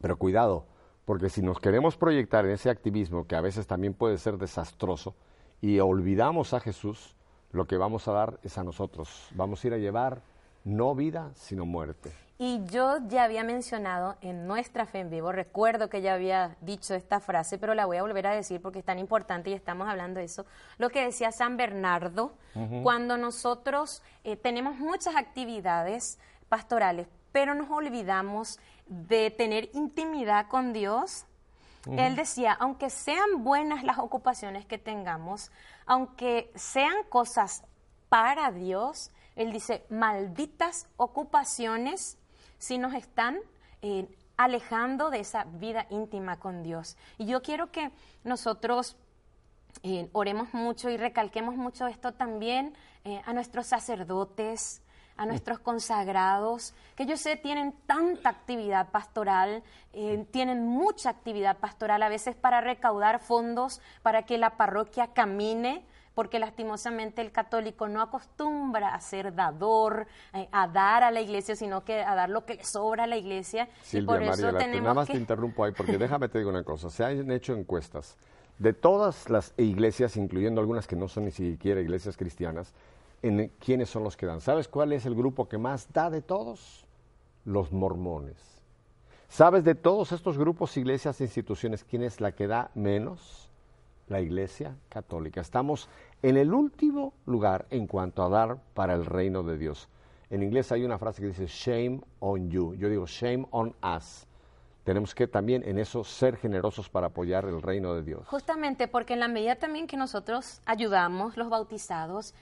pero cuidado, porque si nos queremos proyectar en ese activismo, que a veces también puede ser desastroso, y olvidamos a Jesús, lo que vamos a dar es a nosotros. Vamos a ir a llevar no vida, sino muerte. Y yo ya había mencionado en nuestra fe en vivo, recuerdo que ya había dicho esta frase, pero la voy a volver a decir porque es tan importante y estamos hablando de eso, lo que decía San Bernardo, cuando nosotros eh, tenemos muchas actividades pastorales, pero nos olvidamos de tener intimidad con Dios, él decía, aunque sean buenas las ocupaciones que tengamos, aunque sean cosas para Dios, él dice, malditas ocupaciones si nos están eh, alejando de esa vida íntima con Dios. Y yo quiero que nosotros eh, oremos mucho y recalquemos mucho esto también eh, a nuestros sacerdotes, a nuestros consagrados, que yo sé tienen tanta actividad pastoral, eh, tienen mucha actividad pastoral a veces para recaudar fondos para que la parroquia camine, porque lastimosamente el católico no acostumbra a ser dador, eh, a dar a la iglesia, sino que a dar lo que le sobra a la iglesia. Silvia, por eso tenemos nada más te interrumpo ahí, porque déjame te digo una cosa, se han hecho encuestas de todas las iglesias, incluyendo algunas que no son ni siquiera iglesias cristianas, quiénes son los que dan. ¿Sabes cuál es el grupo que más da de todos? Los mormones. ¿Sabes de todos estos grupos, iglesias instituciones quién es la que da menos? La Iglesia Católica. Estamos en el último lugar en cuanto a dar para el reino de Dios. En inglés hay una frase que dice shame on you. Yo digo shame on us tenemos que también en eso ser generosos para apoyar el reino de Dios. Justamente porque en la medida también que nosotros ayudamos, los bautizados,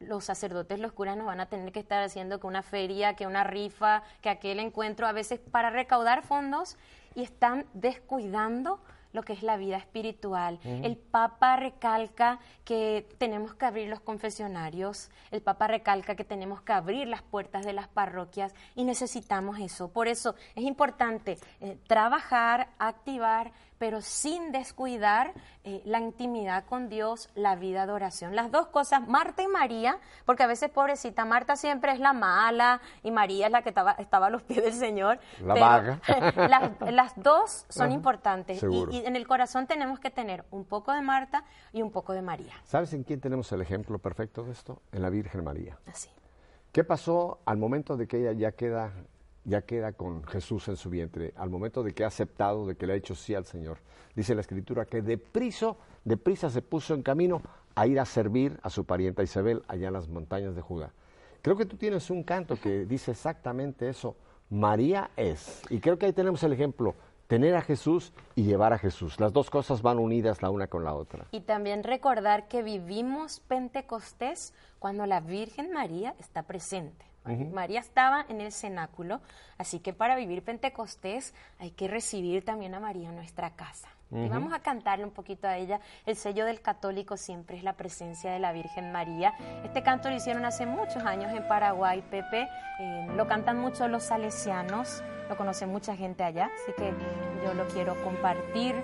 los sacerdotes, los curas nos van a tener que estar haciendo que una feria, que una rifa, que aquel encuentro, a veces para recaudar fondos y están descuidando lo que es la vida espiritual. El Papa recalca que tenemos que abrir los confesionarios, el Papa recalca que tenemos que abrir las puertas de las parroquias y necesitamos eso. Por eso es importante eh, trabajar, activar pero sin descuidar eh, la intimidad con Dios, la vida de oración. Las dos cosas, Marta y María, porque a veces pobrecita, Marta siempre es la mala y María es la que estaba, estaba a los pies del Señor. La vaga. las, dos son importantes y, y, en el corazón tenemos que tener un poco de Marta y un poco de María. ¿Sabes en quién tenemos el ejemplo perfecto de esto? En la Virgen María. Así. ¿Qué pasó al momento de que ella ya queda ya queda con Jesús en su vientre, al momento de que ha aceptado, de que le ha hecho sí al Señor. Dice la Escritura que deprisa, deprisa se puso en camino a ir a servir a su parienta Isabel allá en las montañas de Judá. Creo que tú tienes un canto que dice exactamente eso. María es. Y creo que ahí tenemos el ejemplo. Tener a Jesús y llevar a Jesús. Las dos cosas van unidas la una con la otra. Y también recordar que vivimos Pentecostés cuando la Virgen María está presente. María estaba en el cenáculo, así que para vivir Pentecostés hay que recibir también a María en nuestra casa. Y vamos a cantarle un poquito a ella. El sello del católico siempre es la presencia de la Virgen María. Este canto lo hicieron hace muchos años en Paraguay, Pepe. Eh, lo cantan mucho los salesianos, lo conoce mucha gente allá, así que yo lo quiero compartir.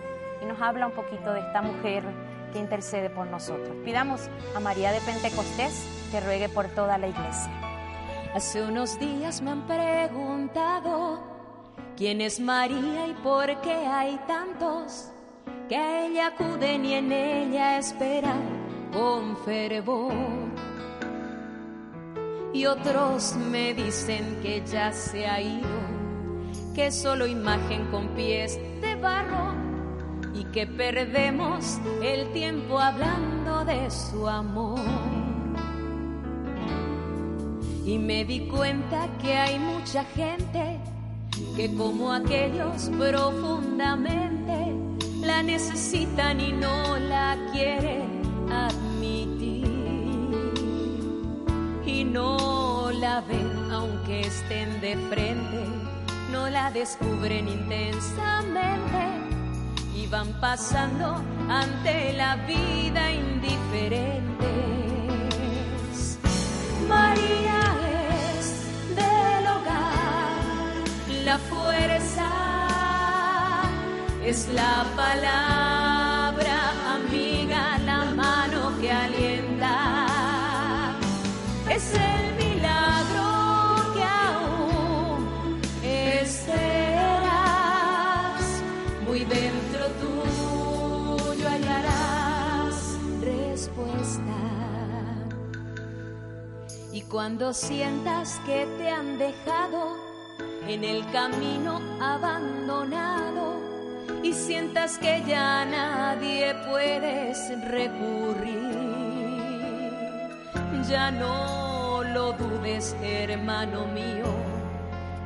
Y nos habla un poquito de esta mujer que intercede por nosotros. Pidamos a María de Pentecostés que ruegue por toda la iglesia. Hace unos días me han preguntado quién es María y por qué hay tantos que a ella acuden y en ella esperan con fervor. Y otros me dicen que ya se ha ido, que solo imagen con pies de barro y que perdemos el tiempo hablando de su amor y me di cuenta que hay mucha gente que como aquellos profundamente la necesitan y no la quieren admitir y no la ven aunque estén de frente, no la descubren intensamente y van pasando ante la vida indiferente. María la fuerza es la palabra amiga, la mano que alienta. Es el milagro que aún esperas. Muy dentro tuyo hallarás respuesta. Y cuando sientas que te han dejado, en el camino abandonado y sientas que ya nadie puedes recurrir. Ya no lo dudes, hermano mío,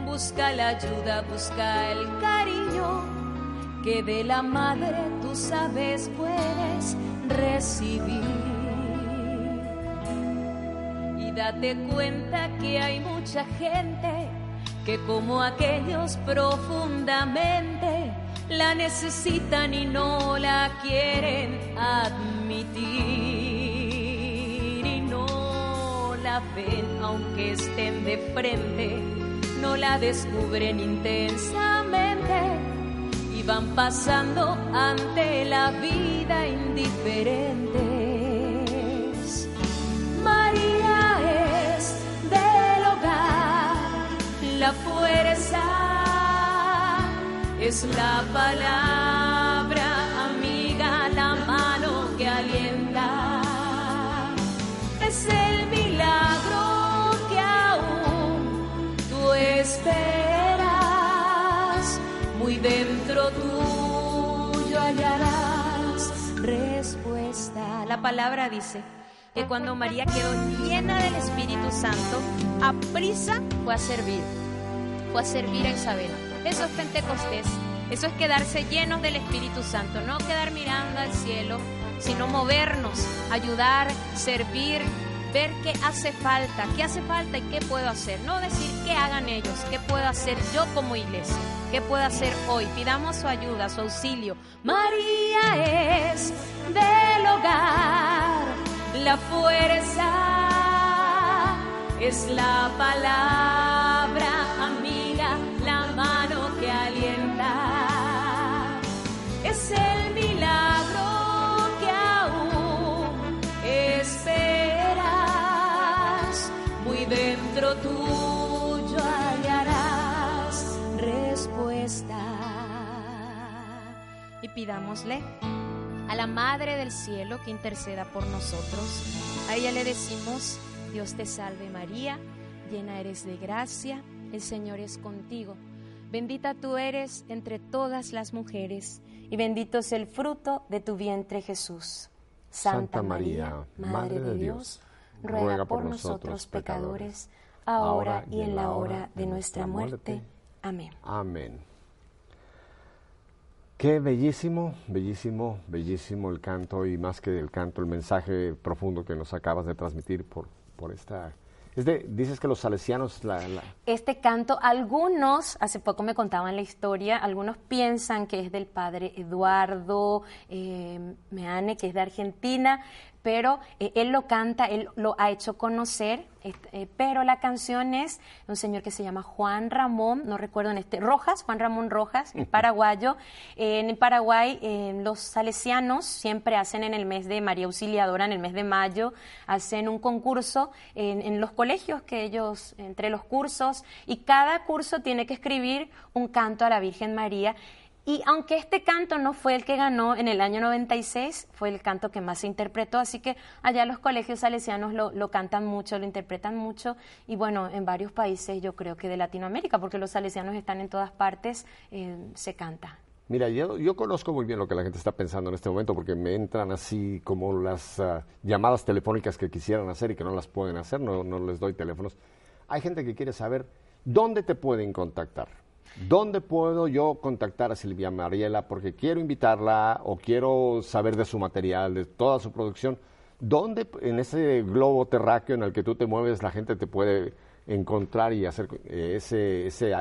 busca la ayuda, busca el cariño que de la madre tú sabes puedes recibir. Y date cuenta que hay mucha gente que como aquellos profundamente la necesitan y no la quieren admitir y no la ven aunque estén de frente, no la descubren intensamente y van pasando ante la vida indiferentes. María es del hogar la fuerza es la palabra amiga, la mano que alienta. Es el milagro que aún tú esperas. Muy dentro tuyo hallarás respuesta. La palabra dice que cuando María quedó llena del Espíritu Santo, a prisa fue a servir fue a servir a Isabel. Eso es Pentecostés. Eso es quedarse llenos del Espíritu Santo, no quedar mirando al cielo, sino movernos, ayudar, servir, ver qué hace falta, qué hace falta y qué puedo hacer. No decir qué hagan ellos, qué puedo hacer yo como iglesia, qué puedo hacer hoy. Pidamos su ayuda, su auxilio. María es del hogar, la fuerza es la palabra Y pidámosle a la Madre del Cielo que interceda por nosotros. A ella le decimos, Dios te salve María, llena eres de gracia, el Señor es contigo. Bendita tú eres entre todas las mujeres, y bendito es el fruto de tu vientre Jesús. Santa María, Madre de Dios, ruega por nosotros pecadores, ahora y en la hora de nuestra muerte. Amén. Amén. Qué bellísimo, bellísimo, bellísimo el canto y más que el canto, el mensaje profundo que nos acabas de transmitir por, por esta... Es de, dices que los salesianos... La, Este canto, algunos, hace poco me contaban la historia, algunos piensan que es del padre Eduardo eh, Meane, que es de Argentina, pero eh, él lo canta, él lo ha hecho conocer, est- eh, pero la canción es de un señor que se llama Juan Ramón, no recuerdo en este, Rojas, Juan Ramón Rojas, paraguayo. Eh, en Paraguay, eh, los salesianos siempre hacen en el mes de María Auxiliadora, en el mes de mayo, hacen un concurso en, en los colegios que ellos, entre los cursos, y cada curso tiene que escribir un canto a la Virgen María. Y aunque este canto no fue el que ganó en el año 96, fue el canto que más se interpretó, así que allá los colegios salesianos lo, lo cantan mucho, lo interpretan mucho, y bueno, en varios países yo creo que de Latinoamérica, porque los salesianos están en todas partes, eh, se canta. Mira, yo, yo conozco muy bien lo que la gente está pensando en este momento porque me entran así como las ah, llamadas telefónicas que quisieran hacer y que no las pueden hacer, no, no les doy teléfonos. Hay gente que quiere saber dónde te pueden contactar. ¿Dónde puedo yo contactar a Silvia Mariela? Porque quiero invitarla o quiero saber de su material, de toda su producción. ¿Dónde en ese globo terráqueo en el que tú te mueves la gente te puede encontrar y hacer eh, ese, ese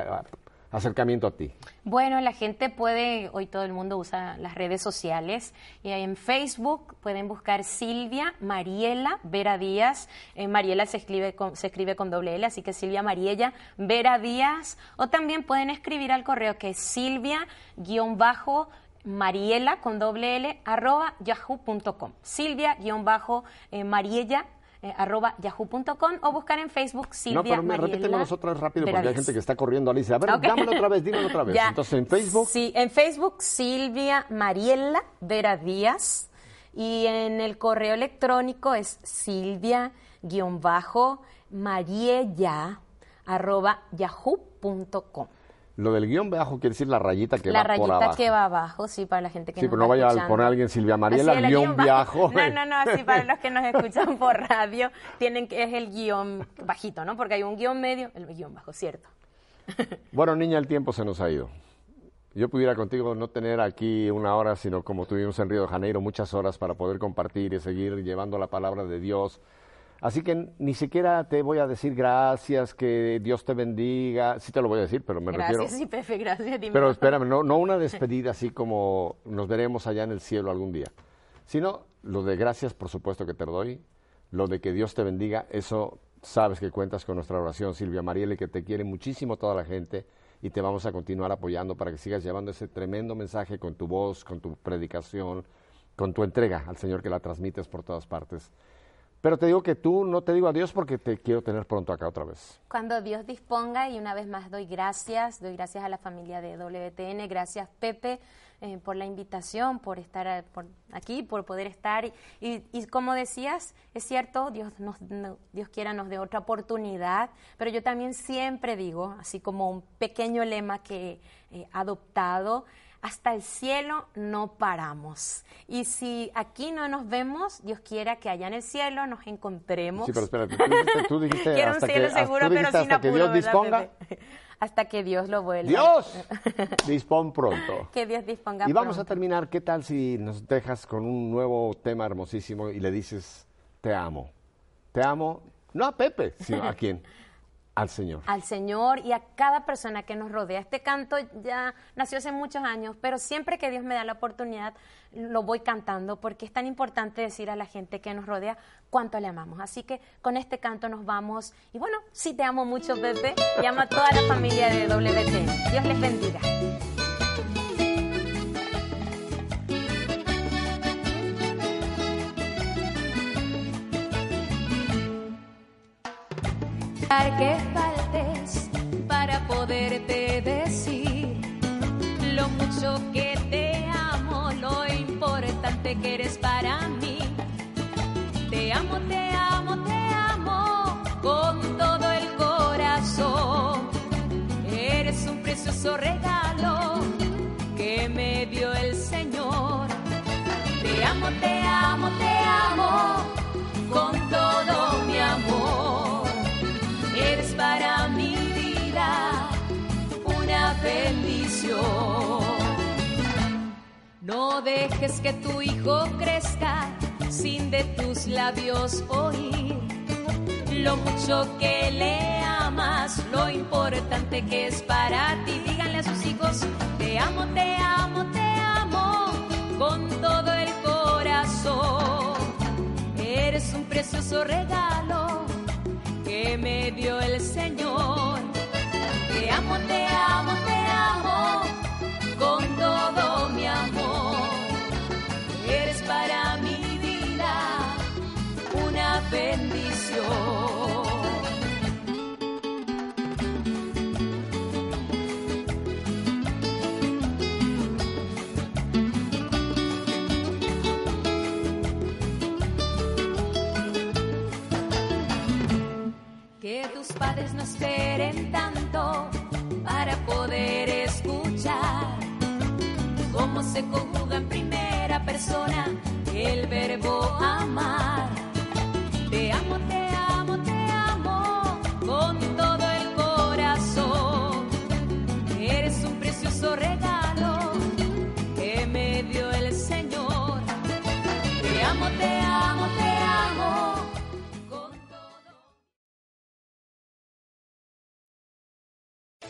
acercamiento a ti? Bueno, la gente puede, hoy todo el mundo usa las redes sociales, y en Facebook pueden buscar Silvia Mariela Vera Díaz. Eh, Mariela se escribe, con, se escribe con doble L, así que Silvia Mariella Vera Díaz. O también pueden escribir al correo que es Silvia-bajo Mariela con doble L arroba yahoo.com. Silvia-mariella eh, arroba yahoo.com o buscar en Facebook Silvia No, pero me, repíteme nosotros rápido porque hay gente que está corriendo. Alicia, a ver, Ok. dámelo otra vez, dímelo otra vez. Ya. Entonces, en Facebook, Sí, en Facebook Silvia Mariela Vera Díaz y en el correo electrónico es silvia-mariella arroba yahoo.com. lo del guion bajo quiere decir la rayita que La va por rayita abajo. que va abajo, sí, para la gente que Sí, nos pero no va vaya a escuchando. poner alguien Silvia Mariela, el guion bajo. No, no, no, así para los que nos escuchan por radio, tienen que es el guion bajito, ¿no? Porque hay un guion medio, el guion bajo, ¿cierto? Bueno, niña, el tiempo se nos ha ido. Yo pudiera contigo no tener aquí una hora, sino como tuvimos en Río de Janeiro, muchas horas para poder compartir y seguir llevando la palabra de Dios. Así que ni siquiera te voy a decir gracias, que Dios te bendiga. Sí te lo voy a decir, pero me Gracias, refiero... sí, Pepe, gracias. dime. Pero espérame, no, no una despedida así como nos veremos allá en el cielo algún día, sino lo de gracias, por supuesto que te lo doy, lo de que Dios te bendiga, eso sabes que cuentas con nuestra oración, Silvia Mariela, que te quiere muchísimo toda la gente y te vamos a continuar apoyando para que sigas llevando ese tremendo mensaje con tu voz, con tu predicación, con tu entrega al Señor que la transmites por todas partes. Pero te digo que tú no te digo adiós porque te quiero tener pronto acá otra vez. Cuando Dios disponga, y una vez más doy gracias, doy gracias a la familia de WTN, gracias Pepe eh, por la invitación, por estar eh, por aquí, por poder estar. Y, y- como decías, es cierto, Dios, nos, no- Dios quiera nos dé otra oportunidad, pero yo también siempre digo, así como un pequeño lema que he adoptado, hasta el cielo no paramos. Y si aquí no nos vemos, Dios quiera que allá en el cielo nos encontremos. Sí, pero espérate, tú dijiste, tú dijiste Quiero un hasta cielo que, seguro, pero sin hasta que Dios ¿verdad, disponga. Pepe? Hasta que Dios lo vuelva. Dios, dispón pronto. Que Dios disponga Y vamos a pronto. terminar, ¿qué tal si nos dejas con un nuevo tema hermosísimo y le dices, te amo, te amo, no a Pepe, sino a quién, al Señor. Al Señor y a cada persona que nos rodea. Este canto ya nació hace muchos años, pero siempre que Dios me da la oportunidad, lo voy cantando porque es tan importante decir a la gente que nos rodea cuánto le amamos. Así que con este canto nos vamos. Y bueno, si te amo mucho, Pepe, llama a toda la familia de WT. Dios les bendiga. Que faltes para poderte decir lo mucho que te amo, lo importante que eres para mí. Te amo, te amo, te amo con todo el corazón. Eres un precioso regalo que me dio el Señor. Te amo, te amo, te amo con todo mi amor. No dejes que tu hijo crezca sin de tus labios oír lo mucho que le amas, lo importante que es para ti. Díganle a sus hijos, te amo, te amo, te amo con todo el corazón. Eres un precioso regalo que me dio el Señor. Te amo, te amo, te amo con todo mi amor. Bendición. Que tus padres no esperen tanto para poder escuchar cómo se conjuga en primera persona el verbo amar. Te amo, te